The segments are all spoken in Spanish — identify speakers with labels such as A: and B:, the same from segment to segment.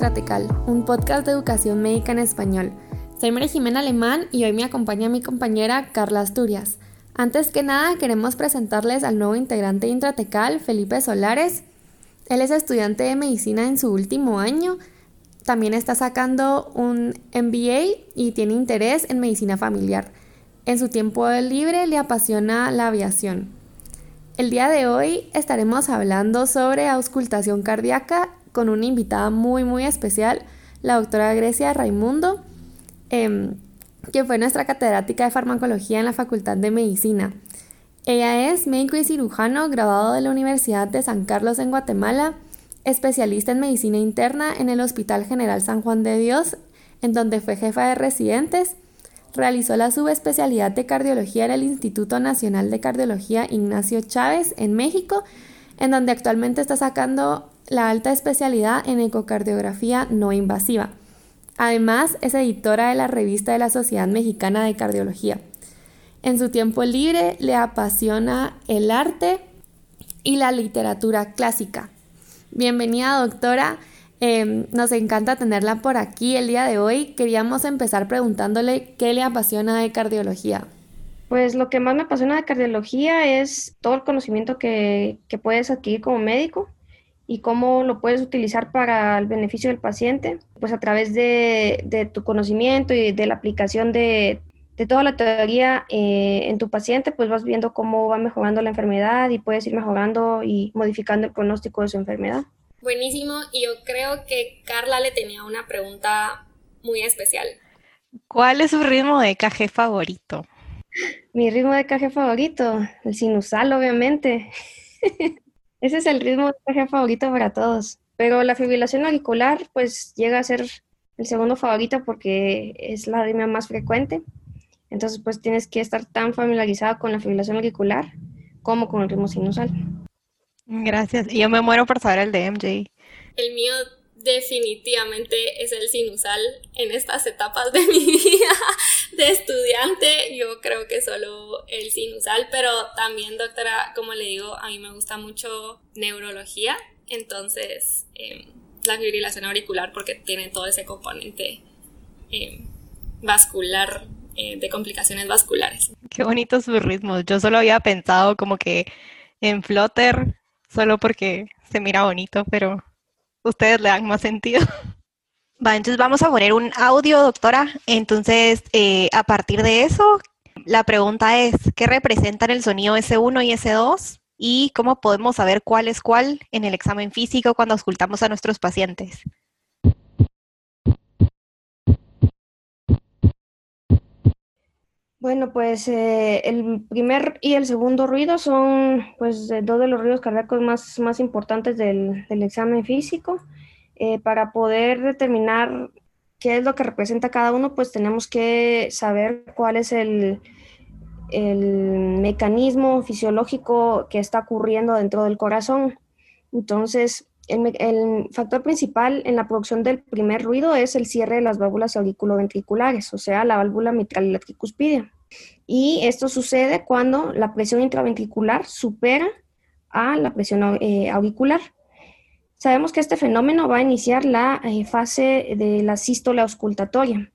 A: Intratecal, un podcast de educación médica en español. Soy María Jimena Alemán y hoy me acompaña mi compañera Carla Asturias. Antes que nada, queremos presentarles al nuevo integrante de Intratecal, Felipe Solares. Él es estudiante de medicina en su último año. También está sacando un MBA y tiene interés en medicina familiar. En su tiempo libre le apasiona la aviación. El día de hoy estaremos hablando sobre auscultación cardíaca con una invitada muy muy especial, la doctora Grecia Raimundo, em, que fue nuestra catedrática de farmacología en la Facultad de Medicina. Ella es médico y cirujano graduado de la Universidad de San Carlos en Guatemala, especialista en medicina interna en el Hospital General San Juan de Dios, en donde fue jefa de residentes. Realizó la subespecialidad de cardiología en el Instituto Nacional de Cardiología Ignacio Chávez en México, en donde actualmente está sacando la alta especialidad en ecocardiografía no invasiva. Además, es editora de la revista de la Sociedad Mexicana de Cardiología. En su tiempo libre le apasiona el arte y la literatura clásica. Bienvenida, doctora. Em, nos encanta tenerla por aquí el día de hoy. Queríamos empezar preguntándole qué le apasiona de cardiología.
B: Pues lo que más me apasiona de cardiología es todo el conocimiento que, que puedes adquirir como médico y cómo lo puedes utilizar para el beneficio del paciente, pues a través de, tu conocimiento y de la aplicación de, toda la teoría eh, en tu paciente, pues vas viendo cómo va mejorando la enfermedad y puedes ir mejorando y modificando el pronóstico de su enfermedad.
A: Buenísimo, y yo creo que Carla le tenía una pregunta muy especial.
C: ¿Cuál es su ritmo de caje favorito?
B: Mi ritmo de caje favorito, el sinusal, obviamente. Ese es el ritmo de viaje favorito para todos. Pero la fibrilación auricular, pues llega a ser el segundo favorito porque es la arritmia más frecuente. Entonces, pues tienes que estar tan familiarizado con la fibrilación auricular como con el ritmo sinusal.
C: Gracias. Y yo me muero por saber el de MJ.
A: El mío definitivamente es el sinusal en estas etapas de mi vida de estudiante. Yo creo que solo el sinusal, pero también, doctora, como le digo, a mí me gusta mucho neurología, entonces em, la fibrilación auricular porque tiene todo ese componente em, vascular, eh, de complicaciones vasculares.
C: Qué bonitos sus ritmos. Yo solo había pensado como que en Flutter, solo porque se mira bonito, pero ustedes le dan más sentido. Va, entonces vamos a poner un audio, doctora. Entonces, eh, a partir de eso, la pregunta es, ¿qué representan el sonido S1 y S2? ¿Y cómo podemos saber cuál es cuál en el examen físico cuando auscultamos a nuestros pacientes?
B: Bueno, pues eh, el primer y el segundo ruido son pues dos de los ruidos cardíacos más, más importantes del, examen físico. Eh, para poder determinar qué es lo que representa cada uno, pues tenemos que saber cuál es el, el mecanismo fisiológico que está ocurriendo dentro del corazón. Entonces, el, factor principal en la producción del primer ruido es el cierre de las válvulas auriculoventriculares, o sea, la válvula mitral y la tricuspidia. Y esto sucede cuando la presión intraventricular supera a la presión eh, auricular. Sabemos que este fenómeno va a iniciar la eh, fase de la sístole auscultatoria.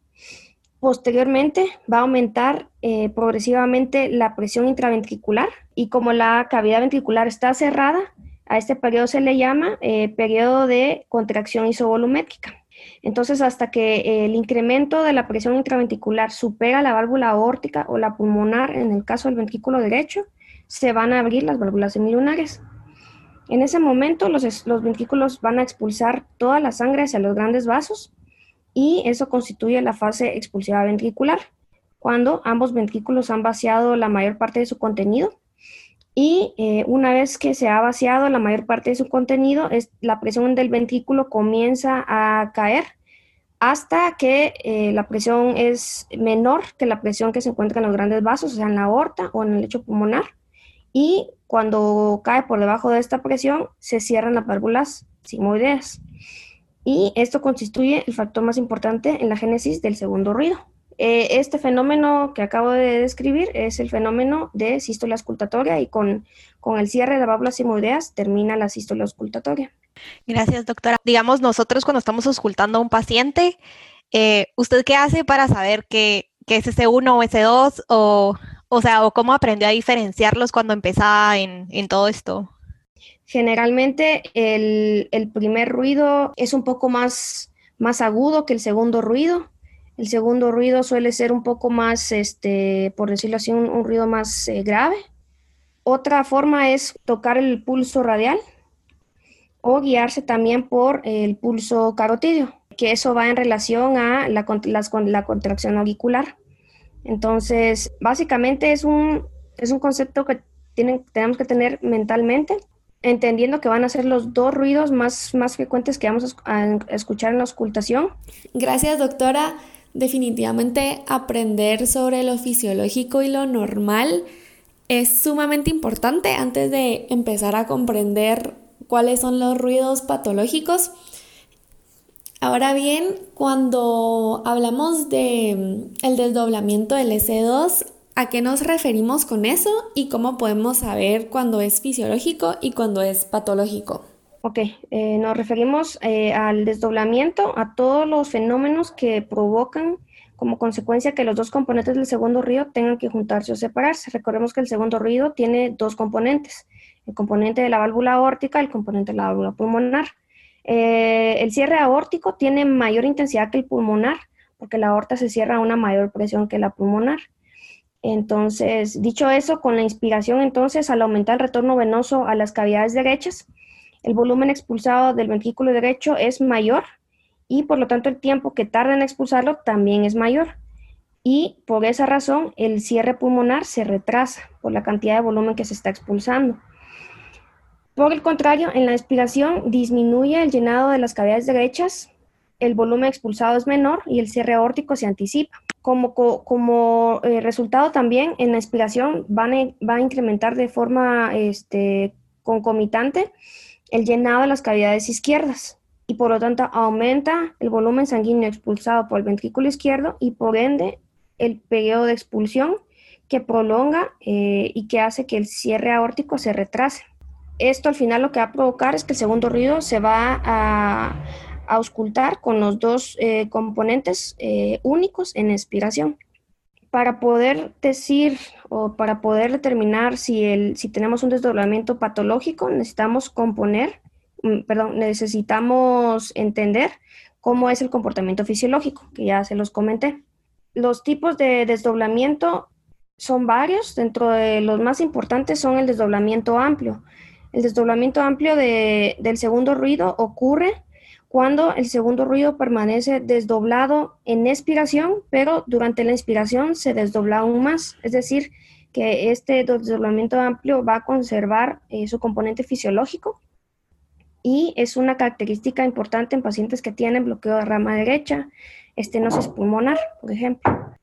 B: Posteriormente va a aumentar eh, progresivamente la presión intraventricular y como la cavidad ventricular está cerrada, a este periodo se le llama eh, periodo de contracción isovolumétrica. Entonces, hasta que el incremento de la presión intraventricular supera la válvula aórtica o la pulmonar, en el caso del ventrículo derecho, se van a abrir las válvulas semilunares. En ese momento, los, los ventrículos van a expulsar toda la sangre hacia los grandes vasos y eso constituye la fase expulsiva ventricular, cuando ambos ventrículos han vaciado la mayor parte de su contenido y eh, una vez que se ha vaciado la mayor parte de su contenido, la presión del ventrículo comienza a caer hasta que eh, la presión es menor que la presión que se encuentra en los grandes vasos, o sea, en la aorta o en el lecho pulmonar. Y cuando cae por debajo de esta presión, se cierran las válvulas sigmoideas. Y esto constituye el factor más importante en la génesis del segundo ruido. Eh, este fenómeno que acabo de describir es el fenómeno de sístole auscultatoria y con, con el cierre de las válvulas simoideas termina la sístole auscultatoria.
C: Gracias, doctora. Digamos, nosotros cuando estamos auscultando a un paciente, eh, ¿usted qué hace para saber que, es S1 o S2? O, o sea, o cómo aprendió a diferenciarlos cuando empezaba en, todo esto.
B: Generalmente el, primer ruido es un poco más, más agudo que el segundo ruido. El segundo ruido suele ser un poco más, este, por decirlo así, un, ruido más eh, grave. Otra forma es tocar el pulso radial o guiarse también por el pulso carotidio, que eso va en relación a la, la contracción auricular. Entonces, básicamente es un, es un concepto que tienen, tenemos que tener mentalmente, entendiendo que van a ser los dos ruidos más, más frecuentes que vamos a escuchar en la auscultación.
A: Gracias, doctora. Definitivamente aprender sobre lo fisiológico y lo normal es sumamente importante antes de empezar a comprender cuáles son los ruidos patológicos. Ahora bien, cuando hablamos de mm, el desdoblamiento del S2, ¿a qué nos referimos con eso y cómo podemos saber cuándo es fisiológico y cuándo es patológico?
B: Ok, eh, nos referimos eh, al desdoblamiento, a todos los fenómenos que provocan como consecuencia que los dos componentes del segundo ruido tengan que juntarse o separarse. Recordemos que el segundo ruido tiene dos componentes, el componente de la válvula aórtica y el componente de la válvula pulmonar. Eh, el cierre aórtico tiene mayor intensidad que el pulmonar, porque la aorta se cierra a una mayor presión que la pulmonar. Entonces, dicho eso, con la inspiración, entonces, al aumentar el retorno venoso a las cavidades derechas, el volumen expulsado del ventrículo derecho es mayor y por lo tanto el tiempo que tarda en expulsarlo también es mayor. Y por esa razón el cierre pulmonar se retrasa por la cantidad de volumen que se está expulsando. Por el contrario, en la expiración disminuye el llenado de las cavidades derechas, el volumen expulsado es menor y el cierre aórtico se anticipa. Como, como eh, resultado también en la expiración van va a incrementar de forma este, concomitante el llenado de las cavidades izquierdas y por lo tanto aumenta el volumen sanguíneo expulsado por el ventrículo izquierdo y por ende el periodo de expulsión que prolonga eh, y que hace que el cierre aórtico se retrase. Esto al final lo que va a provocar es que el segundo ruido se va a, auscultar con los dos eh, componentes eh, únicos en expiración. Para poder decir o para poder determinar si, el, si tenemos un desdoblamiento patológico, necesitamos componer, mm, perdón, necesitamos entender cómo es el comportamiento fisiológico, que ya se los comenté. Los tipos de desdoblamiento son varios, dentro de los más importantes son el desdoblamiento amplio, el desdoblamiento amplio del segundo ruido ocurre cuando el segundo ruido permanece desdoblado en expiración, pero durante la inspiración se desdobla aún más. Es decir, que este desdoblamiento amplio va a conservar eh, su componente fisiológico y es una característica importante en pacientes que tienen bloqueo de rama derecha, estenosis pulmonar, por ejemplo.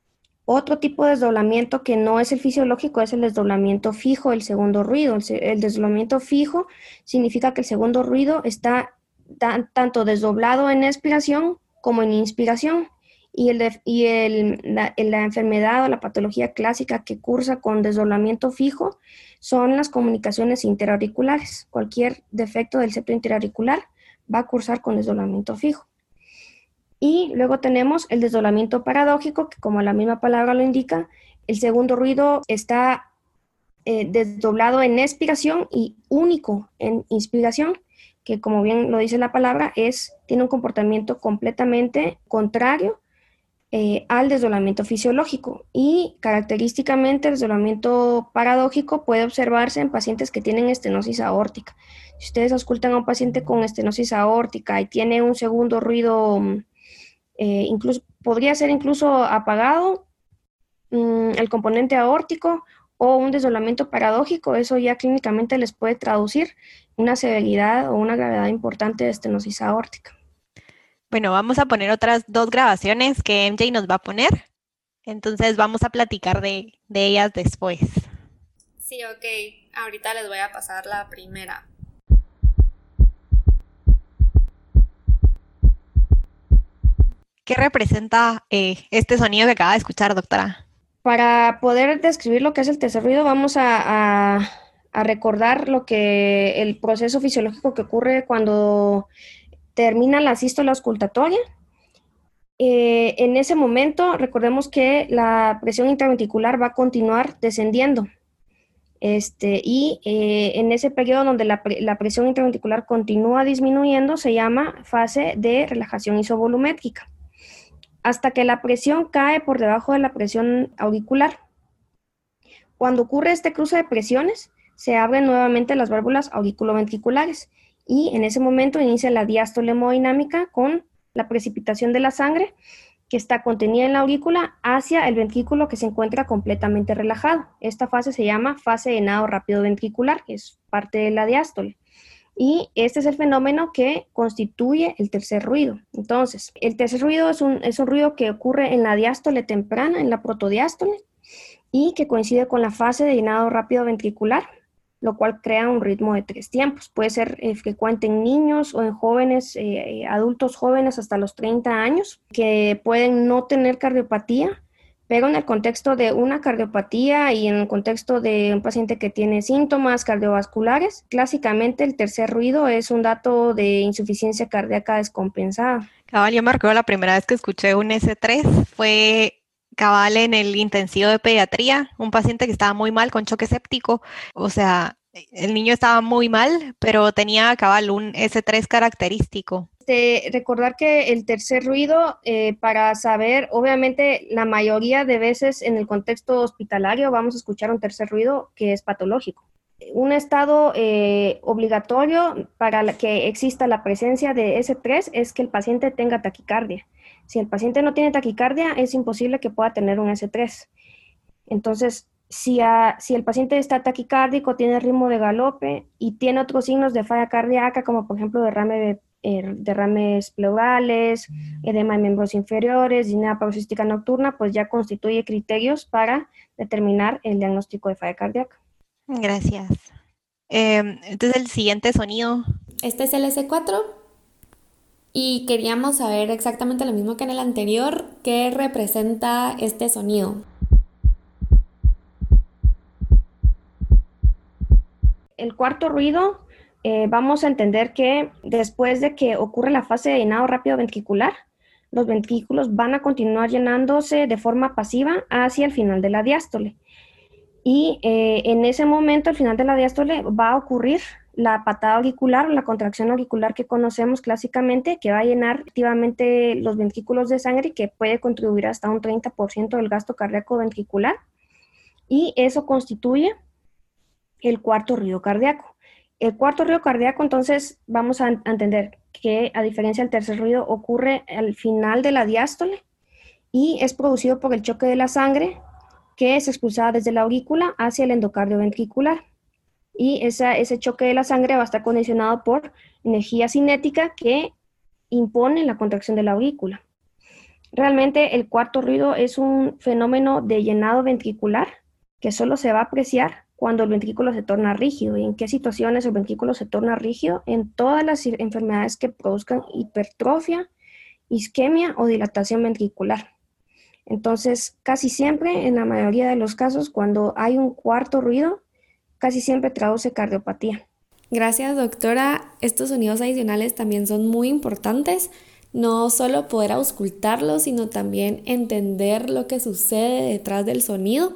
B: Otro tipo de desdoblamiento que no es el fisiológico es el desdoblamiento fijo, el segundo ruido. El, desdoblamiento fijo significa que el segundo ruido está tanto desdoblado en expiración como en inspiración. Y, el y la, la, enfermedad o la patología clásica que cursa con desdoblamiento fijo son las comunicaciones interauriculares. Cualquier defecto del septo interauricular va a cursar con desdoblamiento fijo. Y luego tenemos el desdoblamiento paradójico, que como la misma palabra lo indica, el segundo ruido está eh, desdoblado en expiración y único en inspiración, que como bien lo dice la palabra, es, tiene un comportamiento completamente contrario eh, al desdoblamiento fisiológico. Y característicamente el desdoblamiento paradójico puede observarse en pacientes que tienen estenosis aórtica. Si ustedes auscultan a un paciente con estenosis aórtica y tiene un segundo ruido eh, incluso, podría ser incluso apagado mm, el componente aórtico o un desdoblamiento paradójico, eso ya clínicamente les puede traducir una severidad o una gravedad importante de estenosis aórtica.
C: Bueno, vamos a poner otras dos grabaciones que MJ nos va a poner. Entonces vamos a platicar de, de ellas después.
A: Sí, ok. Ahorita les voy a pasar la primera.
C: ¿Qué representa eh, este sonido que acaba de escuchar, doctora?
B: Para poder describir lo que es el tercer ruido, vamos a, recordar lo que el proceso fisiológico que ocurre cuando termina la sístole auscultatoria. Eh, en ese momento, recordemos que la presión intraventricular va a continuar descendiendo. Este, y eh, en ese periodo donde la, presión intraventricular continúa disminuyendo, se llama fase de relajación isovolumétrica, hasta que la presión cae por debajo de la presión auricular. Cuando ocurre este cruce de presiones, se abren nuevamente las válvulas auriculoventriculares y en ese momento inicia la diástole hemodinámica con la precipitación de la sangre que está contenida en la aurícula hacia el ventrículo que se encuentra completamente relajado. Esta fase se llama fase de nado rápido ventricular, que es parte de la diástole. Y este es el fenómeno que constituye el tercer ruido. Entonces, el tercer ruido es un, es un ruido que ocurre en la diástole temprana, en la protodiástole, y que coincide con la fase de llenado rápido ventricular lo cual crea un ritmo de tres tiempos. Puede ser eh, frecuente en niños o en jóvenes, eh, adultos jóvenes hasta los 30 años, que pueden no tener cardiopatía, pero en el contexto de una cardiopatía y en el contexto de un paciente que tiene síntomas cardiovasculares, clásicamente el tercer ruido es un dato de insuficiencia cardíaca descompensada.
C: Cabal, yo me recuerdo la primera vez que escuché un S3 fue cabal en el intensivo de pediatría, un paciente que estaba muy mal con choque séptico, o sea, el niño estaba muy mal, pero tenía cabal un S3 característico.
B: De recordar que el tercer ruido, eh, para saber, obviamente la mayoría de veces en el contexto hospitalario vamos a escuchar un tercer ruido que es patológico. Un estado eh, obligatorio para que exista la presencia de S3 es que el paciente tenga taquicardia. Si el paciente no tiene taquicardia, es imposible que pueda tener un S3. Entonces, si, si, el paciente está taquicárdico, tiene ritmo de galope y tiene otros signos de falla cardíaca, como por ejemplo derrame eh, derrames pleurales, edema de miembros inferiores, disnea paroxística nocturna, pues ya constituye criterios para determinar el diagnóstico de falla cardíaca.
C: Gracias. Em, entonces, el siguiente sonido.
A: Este es el S4 y queríamos saber exactamente lo mismo que en el anterior, qué representa este sonido.
B: El cuarto ruido, eh, vamos a entender que después de que ocurre la fase de llenado rápido ventricular, los ventrículos van a continuar llenándose de forma pasiva hacia el final de la diástole. Y eh, en ese momento, al final de la diástole, va a ocurrir la patada auricular o la contracción auricular que conocemos clásicamente, que va a llenar activamente los ventrículos de sangre y que puede contribuir hasta un 30% del gasto cardíaco ventricular. Y eso constituye el cuarto ruido cardíaco. El cuarto ruido cardíaco, entonces, vamos a entender que a diferencia del tercer ruido, ocurre al final de la diástole y es producido por el choque de la sangre que es expulsada desde la aurícula hacia el endocardio ventricular y ese choque de la sangre va a estar condicionado por energía cinética que impone la contracción de la aurícula. Realmente el cuarto ruido es un fenómeno de llenado ventricular que solo se va a apreciar cuando el ventrículo se torna rígido. ¿Y en qué situaciones el ventrículo se torna rígido? En todas las enfermedades que produzcan hipertrofia, isquemia o dilatación ventricular. Entonces, casi siempre, en la mayoría de los casos, cuando hay un cuarto ruido, casi siempre traduce cardiopatía.
A: Gracias, doctora. Estos sonidos adicionales también son muy importantes. No solo poder auscultarlos, sino también entender lo que sucede detrás del sonido.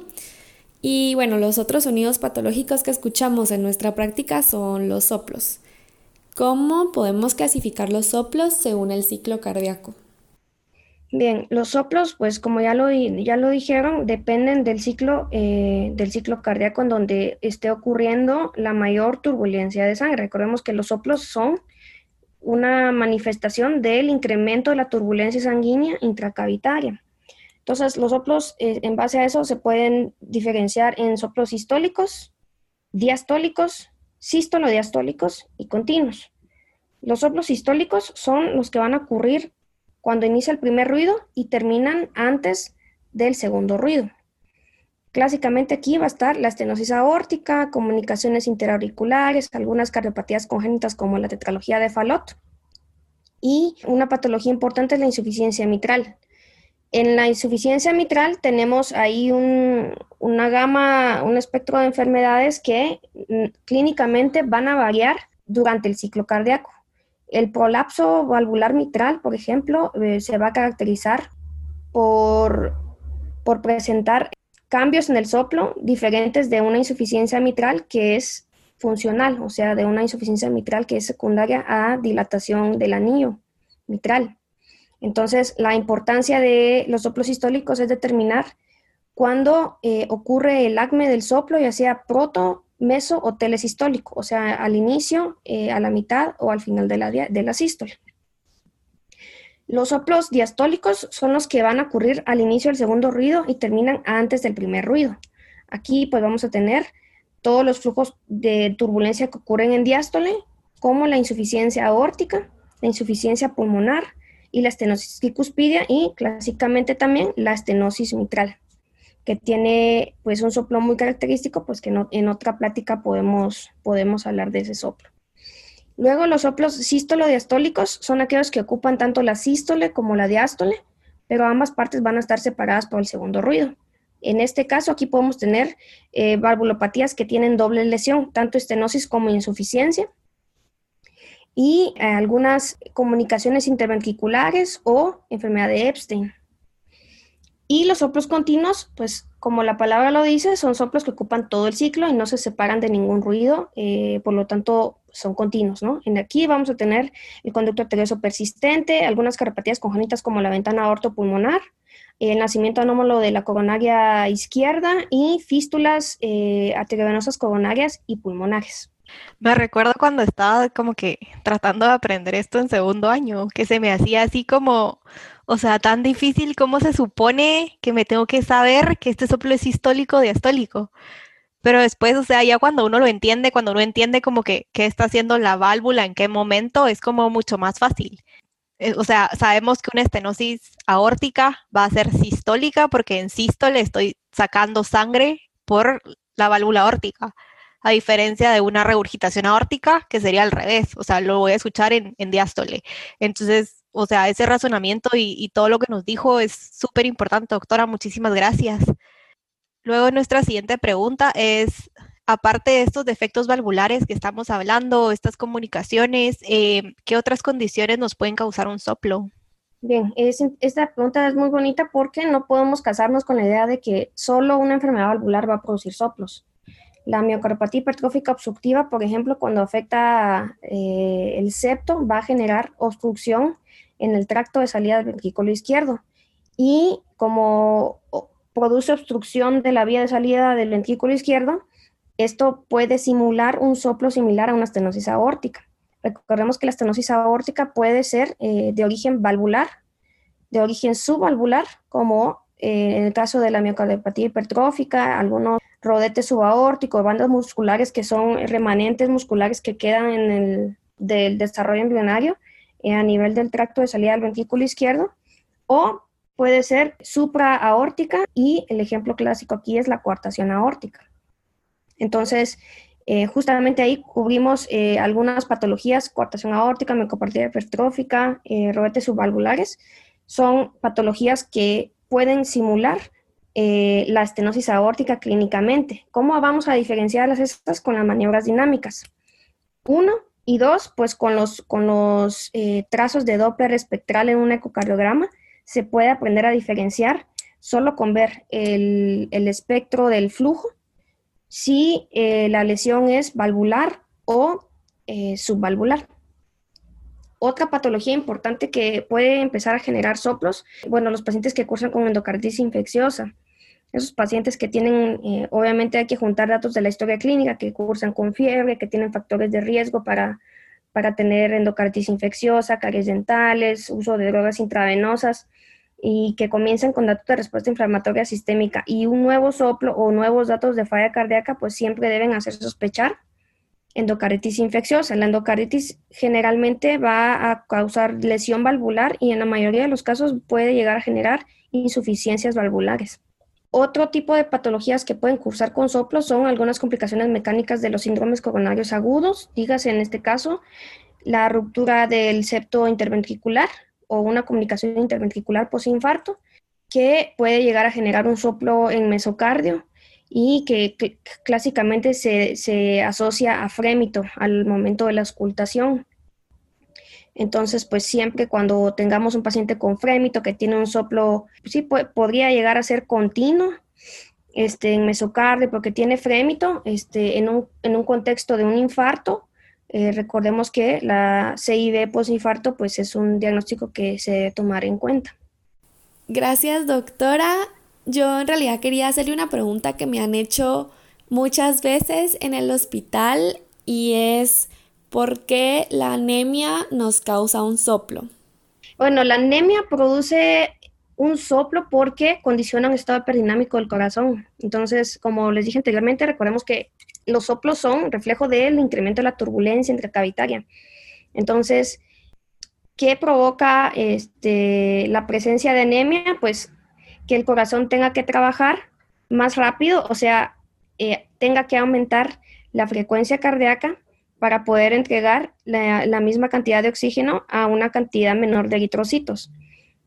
A: Y bueno, los otros sonidos patológicos que escuchamos en nuestra práctica son los soplos. ¿Cómo podemos clasificar los soplos según el ciclo cardíaco?
B: Bien, los soplos, pues como ya lo, ya lo dijeron, dependen del ciclo, eh, del ciclo cardíaco en donde esté ocurriendo la mayor turbulencia de sangre. Recordemos que los soplos son una manifestación del incremento de la turbulencia sanguínea intracavitaria. Entonces, los soplos, eh, en base a eso, se pueden diferenciar en soplos sistólicos, diastólicos, sístolo-diastólicos y continuos. Los soplos sistólicos son los que van a ocurrir cuando inicia el primer ruido y terminan antes del segundo ruido. Clásicamente aquí va a estar la estenosis aórtica, comunicaciones interauriculares, algunas cardiopatías congénitas como la tetralogía de Fallot y una patología importante es la insuficiencia mitral. En la insuficiencia mitral tenemos ahí un, una gama, un espectro de enfermedades que mm, clínicamente van a variar durante el ciclo cardíaco. El prolapso valvular mitral, por ejemplo, eh, se va a caracterizar por, por presentar cambios en el soplo diferentes de una insuficiencia mitral que es funcional, o sea, de una insuficiencia mitral que es secundaria a dilatación del anillo mitral. Entonces, la importancia de los soplos sistólicos es determinar cuándo eh, ocurre el acme del soplo, ya sea proto, meso o telesistólico, o sea, al inicio, eh, a la mitad o al final de la, de la sístole. Los soplos diastólicos son los que van a ocurrir al inicio del segundo ruido y terminan antes del primer ruido. Aquí pues vamos a tener todos los flujos de turbulencia que ocurren en diástole, como la insuficiencia aórtica, la insuficiencia pulmonar y la estenosis tricuspidia y clásicamente también la estenosis mitral, que tiene pues un soplo muy característico, pues que en otra plática podemos, podemos hablar de ese soplo. Luego los soplos sístolo-diastólicos son aquellos que ocupan tanto la sístole como la diástole, pero ambas partes van a estar separadas por el segundo ruido. En este caso, aquí podemos tener eh, valvulopatías que tienen doble lesión, tanto estenosis como insuficiencia, y algunas comunicaciones interventriculares o enfermedad de Epstein. Y los soplos continuos, pues como la palabra lo dice, son soplos que ocupan todo el ciclo y no se separan de ningún ruido, eh, por lo tanto son continuos, ¿no? En aquí vamos a tener el conducto arterioso persistente, algunas cardiopatías congénitas como la ventana ortopulmonar, el nacimiento anómalo de la coronaria izquierda y fístulas eh, arteriovenosas coronarias y pulmonares.
C: Me recuerdo cuando estaba como que tratando de aprender esto en segundo año, que se me hacía así como, o sea, tan difícil como se supone que me tengo que saber que este soplo es sistólico diastólico. Pero después, o sea, ya cuando uno lo entiende, cuando uno entiende como que qué está haciendo la válvula, en qué momento, es como mucho más fácil. Eh, o sea, sabemos que una estenosis aórtica va a ser sistólica porque en sístole estoy sacando sangre por la válvula aórtica a diferencia de una regurgitación aórtica, que sería al revés, o sea, lo voy a escuchar en, diástole. Entonces, o sea, ese razonamiento y, todo lo que nos dijo es súper importante, doctora, muchísimas gracias. Luego nuestra siguiente pregunta es, aparte de estos defectos valvulares que estamos hablando, estas comunicaciones, eh, ¿qué otras condiciones nos pueden causar un soplo?
B: Bien, esta pregunta es muy bonita porque no podemos casarnos con la idea de que solo una enfermedad valvular va a producir soplos. La miocardopatía hipertrófica obstructiva, por ejemplo, cuando afecta eh, el septo, va a generar obstrucción en el tracto de salida del ventrículo izquierdo. Y como produce obstrucción de la vía de salida del ventrículo izquierdo, esto puede simular un soplo similar a una estenosis aórtica. Recordemos que la estenosis aórtica puede ser eh, de origen valvular, de origen subvalvular, como eh, en el caso de la miocardiopatía hipertrófica, algunos rodete subaórtico, bandas musculares que son remanentes musculares que quedan en el del desarrollo embrionario eh, a nivel del tracto de salida del ventrículo izquierdo, o puede ser supraaórtica y el ejemplo clásico aquí es la coartación aórtica. Entonces, eh, justamente ahí cubrimos eh, algunas patologías, coartación aórtica, miocardopatía hipertrófica, rodetes subvalvulares, son patologías que pueden simular eh, la estenosis aórtica clínicamente. ¿Cómo vamos a diferenciar las estas con las maniobras dinámicas? Uno, y dos, pues con los, con los eh, trazos de Doppler espectral en un ecocardiograma se puede aprender a diferenciar solo con ver el, espectro del flujo si eh, la lesión es valvular o subvalvular. Otra patología importante que puede empezar a generar soplos, bueno, los pacientes que cursan con endocarditis infecciosa esos pacientes que tienen, eh, obviamente hay que juntar datos de la historia clínica, que cursan con fiebre, que tienen factores de riesgo para, para tener endocarditis infecciosa, caries dentales, uso de drogas intravenosas y que comienzan con datos de respuesta inflamatoria sistémica y un nuevo soplo o nuevos datos de falla cardíaca, pues siempre deben hacer sospechar endocarditis infecciosa. La endocarditis generalmente va a causar lesión valvular y en la mayoría de los casos puede llegar a generar insuficiencias valvulares. Otro tipo de patologías que pueden cursar con soplo son algunas complicaciones mecánicas de los síndromes coronarios agudos, dígase en este caso la ruptura del septo interventricular o una comunicación interventricular posinfarto, que puede llegar a generar un soplo en mesocardio y que clásicamente se, asocia a frémito al momento de la auscultación. Entonces, pues siempre cuando tengamos un paciente con frémito que tiene un soplo, pues sí, podría llegar a ser continuo este, en mesocardio porque tiene frémito este, en, un, en un contexto de un infarto. Eh, recordemos que la CIV posinfarto pues es un diagnóstico que se debe tomar en cuenta.
A: Gracias, doctora. Yo en realidad quería hacerle una pregunta que me han hecho muchas veces en el hospital y es ¿por qué la anemia nos causa un soplo?
B: Bueno, la anemia produce un soplo porque condiciona un estado perdinámico del corazón. Entonces, como les dije anteriormente, recordemos que los soplos son reflejo del incremento de la turbulencia intracavitaria. Entonces, ¿qué provoca este, la presencia de anemia? Pues que el corazón tenga que trabajar más rápido, o sea, eh, tenga que aumentar la frecuencia cardíaca para poder entregar la, misma cantidad de oxígeno a una cantidad menor de eritrocitos.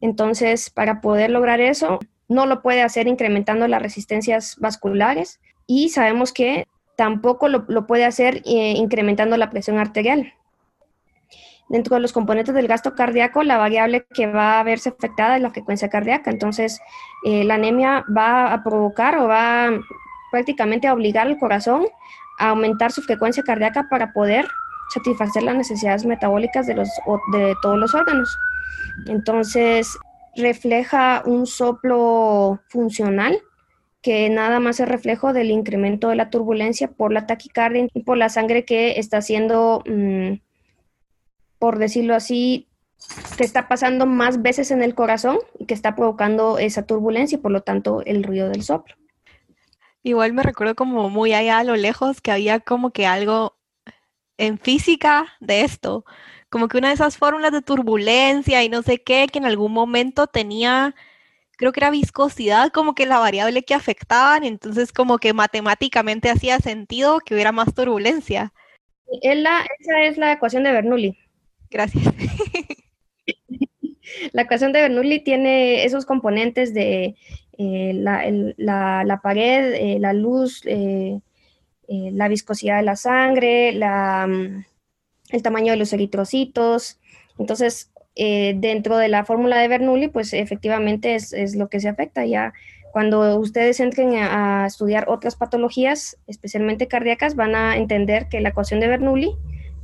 B: Entonces, para poder lograr eso, no lo puede hacer incrementando las resistencias vasculares y sabemos que tampoco lo, puede hacer eh, incrementando la presión arterial. Dentro de los componentes del gasto cardíaco, la variable que va a verse afectada es la frecuencia cardíaca. Entonces, eh, la anemia va a provocar o va prácticamente a obligar al corazón aumentar su frecuencia cardíaca para poder satisfacer las necesidades metabólicas de, los, de todos los órganos. Entonces, refleja un soplo funcional que nada más es reflejo del incremento de la turbulencia por la taquicardia y por la sangre que está haciendo, mm, por decirlo así, que está pasando más veces en el corazón y que está provocando esa turbulencia y por lo tanto el ruido del soplo.
C: Igual me recuerdo como muy allá a lo lejos que había como que algo en física de esto, como que una de esas fórmulas de turbulencia y no sé qué, que en algún momento tenía, creo que era viscosidad, como que la variable que afectaban, entonces como que matemáticamente hacía sentido que hubiera más turbulencia.
B: la, esa es la ecuación de Bernoulli.
C: Gracias.
B: la ecuación de Bernoulli tiene esos componentes de eh, la, pared, eh, la luz, eh, la viscosidad de la sangre, la mm, el tamaño de los eritrocitos. Entonces, dentro de la fórmula de Bernoulli, pues efectivamente es, lo que se afecta. Ya cuando ustedes entren a, estudiar otras patologías, especialmente cardíacas, van a entender que la ecuación de Bernoulli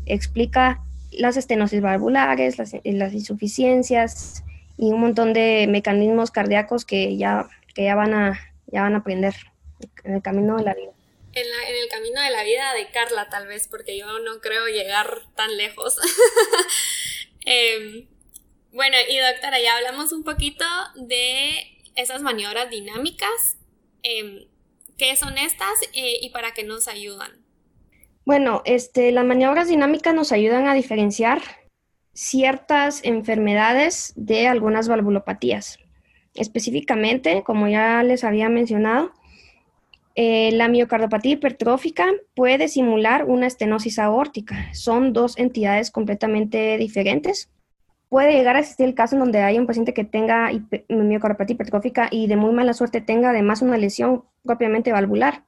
B: explica las estenosis valvulares, las, insuficiencias y un montón de mecanismos cardíacos que ya, que ya, van a, ya van a aprender en el camino de la vida
A: en, el camino de la vida de Carla, tal vez, porque yo no creo llegar tan lejos. Em, bueno, y doctora, ya hablamos un poquito de esas maniobras dinámicas. Em, ¿Qué son estas eh, y para qué nos ayudan?
B: Bueno, este, las maniobras dinámicas nos ayudan a diferenciar ciertas enfermedades de algunas valvulopatías. Específicamente, como ya les había mencionado, eh, la miocardiopatía hipertrófica puede simular una estenosis aórtica. Son dos entidades completamente diferentes. Puede llegar a existir el caso en donde hay un paciente que tenga miocardiopatía hipertrófica y de muy mala suerte tenga además una lesión propiamente valvular.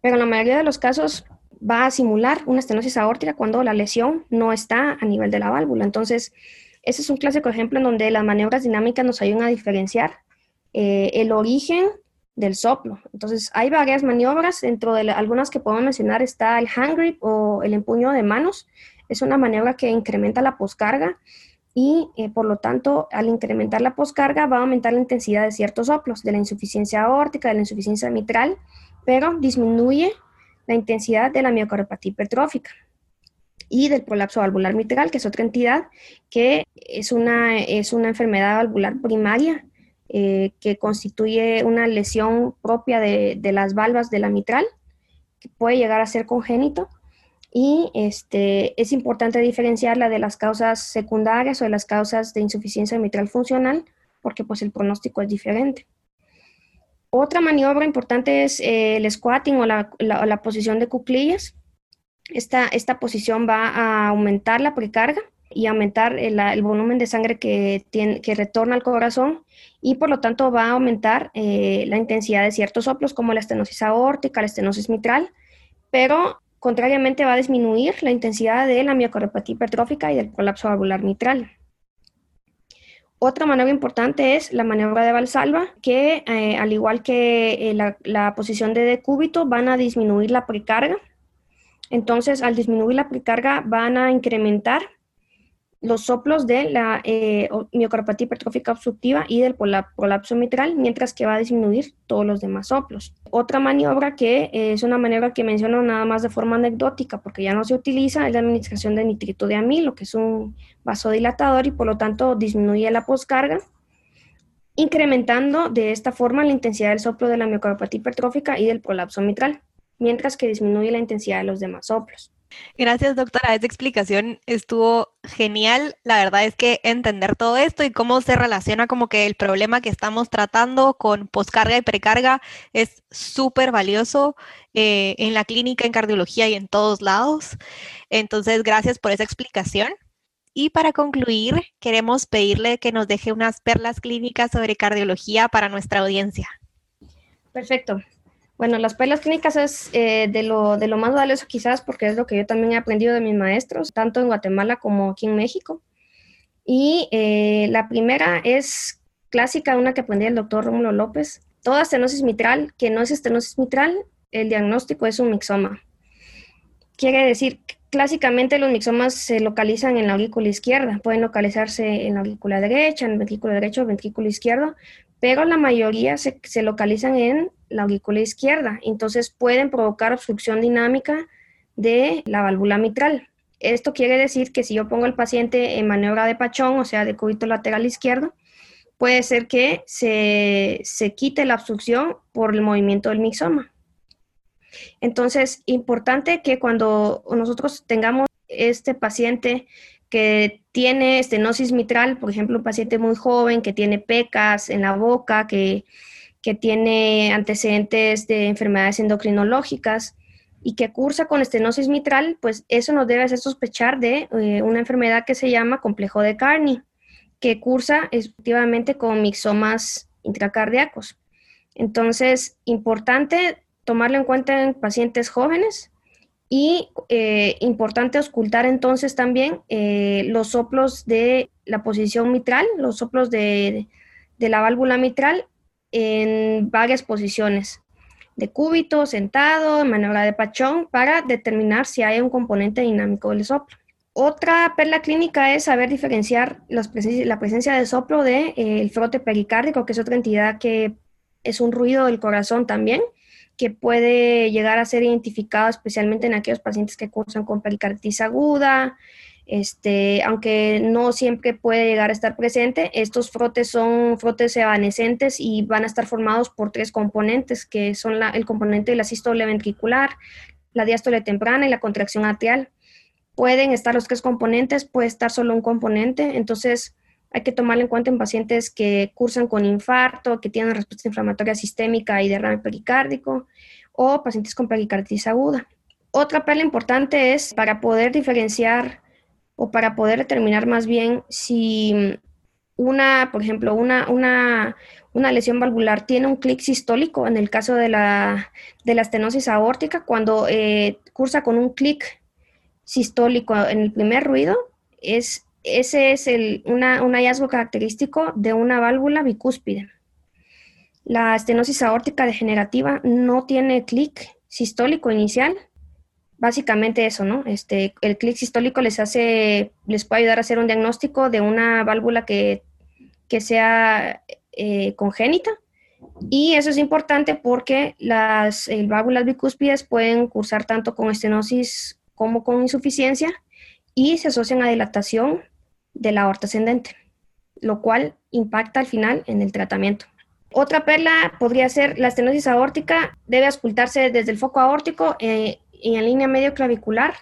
B: Pero en la mayoría de los casos va a simular una estenosis aórtica cuando la lesión no está a nivel de la válvula. Entonces, ese es un clásico ejemplo en donde las maniobras dinámicas nos ayudan a diferenciar eh, el origen del soplo. Entonces, hay varias maniobras, dentro de algunas que podemos mencionar está el hand grip o el empuño de manos. Es una maniobra que incrementa la poscarga y, eh, por lo tanto, al incrementar la poscarga va a aumentar la intensidad de ciertos soplos, de la insuficiencia aórtica, de la insuficiencia mitral, pero disminuye la intensidad de la miocardiopatía hipertrófica y del prolapso valvular mitral, que es otra entidad que es una, es una enfermedad valvular primaria eh, que constituye una lesión propia de, las valvas de la mitral, que puede llegar a ser congénito. Y este, es importante diferenciarla de las causas secundarias o de las causas de insuficiencia mitral funcional, porque pues el pronóstico es diferente. Otra maniobra importante es eh, el squatting o la, la, posición de cuclillas. Esta, esta posición va a aumentar la precarga y aumentar el, volumen de sangre que, tiene, que retorna al corazón y por lo tanto va a aumentar eh, la intensidad de ciertos soplos como la estenosis aórtica, la estenosis mitral, pero contrariamente va a disminuir la intensidad de la miocardiopatía hipertrófica y del colapso valvular mitral. Otra maniobra importante es la maniobra de Valsalva, que eh, al igual que eh, la, la, posición de decúbito van a disminuir la precarga. Entonces, al disminuir la precarga van a incrementar los soplos de la eh, miocardiopatía hipertrófica obstructiva y del prolapso mitral, mientras que va a disminuir todos los demás soplos. Otra maniobra que eh, es una maniobra que menciono nada más de forma anecdótica, porque ya no se utiliza, es la administración de nitrito de amilo, que es un vasodilatador y por lo tanto disminuye la poscarga, incrementando de esta forma la intensidad del soplo de la miocardiopatía hipertrófica y del prolapso mitral, mientras que disminuye la intensidad de los demás soplos.
C: Gracias, doctora. Esa explicación estuvo genial. La verdad es que entender todo esto y cómo se relaciona como que el problema que estamos tratando con poscarga y precarga es súper valioso eh, en la clínica, en cardiología y en todos lados. Entonces, gracias por esa explicación. Y para concluir, queremos pedirle que nos deje unas perlas clínicas sobre cardiología para nuestra audiencia.
B: Perfecto. Bueno, las perlas clínicas es eh, de, lo, de lo más valioso quizás porque es lo que yo también he aprendido de mis maestros, tanto en Guatemala como aquí en México. Y eh, la primera es clásica, una que aprendí el doctor Rómulo López. Toda estenosis mitral, que no es estenosis mitral, el diagnóstico es un mixoma. Quiere decir, clásicamente los mixomas se localizan en la aurícula izquierda, pueden localizarse en la aurícula derecha, en el ventrículo derecho o ventrículo izquierdo, pero la mayoría se, se localizan en la aurícula izquierda, entonces pueden provocar obstrucción dinámica de la válvula mitral. Esto quiere decir que si yo pongo al paciente en maniobra de pachón, o sea, de cúbito lateral izquierdo, puede ser que se, se quite la obstrucción por el movimiento del mixoma. Entonces, importante que cuando nosotros tengamos este paciente que tiene estenosis mitral, por ejemplo, un paciente muy joven que tiene pecas en la boca, que, tiene antecedentes de enfermedades endocrinológicas y que cursa con estenosis mitral, pues eso nos debe hacer sospechar de eh, una enfermedad que se llama complejo de Carney, que cursa efectivamente con mixomas intracardíacos. Entonces, importante tomarlo en cuenta en pacientes jóvenes y eh, importante ocultar entonces también eh, los soplos de la posición mitral, los soplos de, la válvula mitral en varias posiciones, de cúbito, sentado, maniobra de pachón, para determinar si hay un componente dinámico del soplo. Otra perla clínica es saber diferenciar la presencia de soplo del de, eh, frote pericárdico, que es otra entidad que es un ruido del corazón también, que puede llegar a ser identificado especialmente en aquellos pacientes que cursan con pericarditis aguda, este, aunque no siempre puede llegar a estar presente, estos frotes son frotes evanescentes y van a estar formados por tres componentes, que son el componente de la sístole ventricular, la diástole temprana y la contracción atrial. Pueden estar los tres componentes, puede estar solo un componente, entonces hay que tomarlo en cuenta en pacientes que cursan con infarto, que tienen respuesta inflamatoria sistémica y derrame pericárdico, o pacientes con pericarditis aguda. Otra perla importante es para poder diferenciar o para poder determinar más bien si una, por ejemplo, una, una, una lesión valvular tiene un clic sistólico, en el caso de la, de la estenosis aórtica, cuando eh, cursa con un clic sistólico en el primer ruido, es ese es el, un hallazgo característico de una válvula bicúspide. La estenosis aórtica degenerativa no tiene clic sistólico inicial. Básicamente eso, ¿no? Este, el clic sistólico les hace, les puede ayudar a hacer un diagnóstico de una válvula que, sea eh, congénita. Y eso es importante porque las eh, válvulas bicúspides pueden cursar tanto con estenosis como con insuficiencia y se asocian a dilatación de la aorta ascendente, lo cual impacta al final en el tratamiento. Otra perla podría ser la estenosis aórtica, debe auscultarse desde el foco aórtico eh, en línea medio clavicular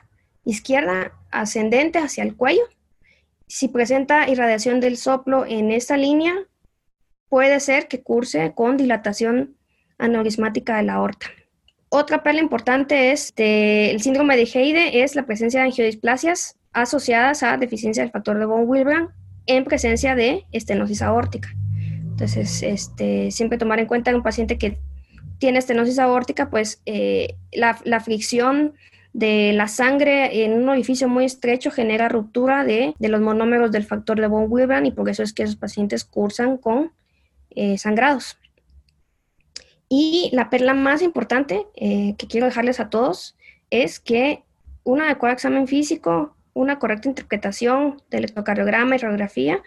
B: izquierda ascendente hacia el cuello. Si presenta irradiación del soplo en esta línea, puede ser que curse con dilatación aneurismática de la aorta. Otra perla importante es el síndrome de Heide, es la presencia de angiodisplasias asociadas a deficiencia del factor de von Willebrand en presencia de estenosis aórtica. Entonces, este, siempre tomar en cuenta en un paciente que tiene estenosis aórtica, pues eh, la, fricción de la sangre en un orificio muy estrecho genera ruptura de, de los monómeros del factor de von Willebrand y por eso es que esos pacientes cursan con eh, sangrados. Y la perla más importante eh, que quiero dejarles a todos es que un adecuado examen físico, una correcta interpretación del electrocardiograma y radiografía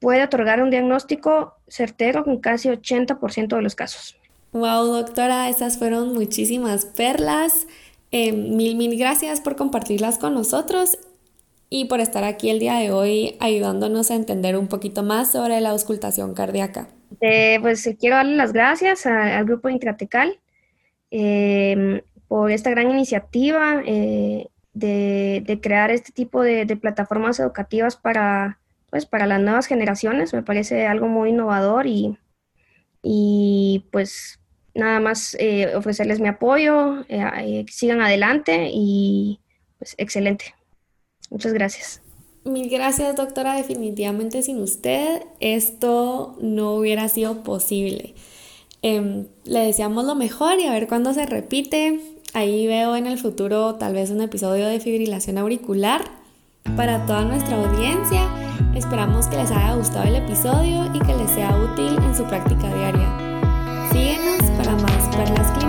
B: puede otorgar un diagnóstico certero en casi 80% de los casos.
A: Wow, doctora, esas fueron muchísimas perlas. Eh, mil, mil gracias por compartirlas con nosotros y por estar aquí el día de hoy ayudándonos a entender un poquito más sobre la auscultación cardíaca.
B: Eh, pues quiero darle las gracias al grupo Intratecal eh, por esta gran iniciativa de, de, crear este tipo de, de, plataformas educativas para, pues, para las nuevas generaciones. Me parece algo muy innovador y, y pues nada más eh, ofrecerles mi apoyo, eh, eh, sigan adelante y pues excelente. Muchas gracias.
A: Mil gracias, doctora. Definitivamente sin usted esto no hubiera sido posible. Em, le deseamos lo mejor y a ver cuándo se repite. Ahí veo en el futuro tal vez un episodio de fibrilación auricular para toda nuestra audiencia. Esperamos que les haya gustado el episodio y que les sea útil en su práctica diaria. Perlas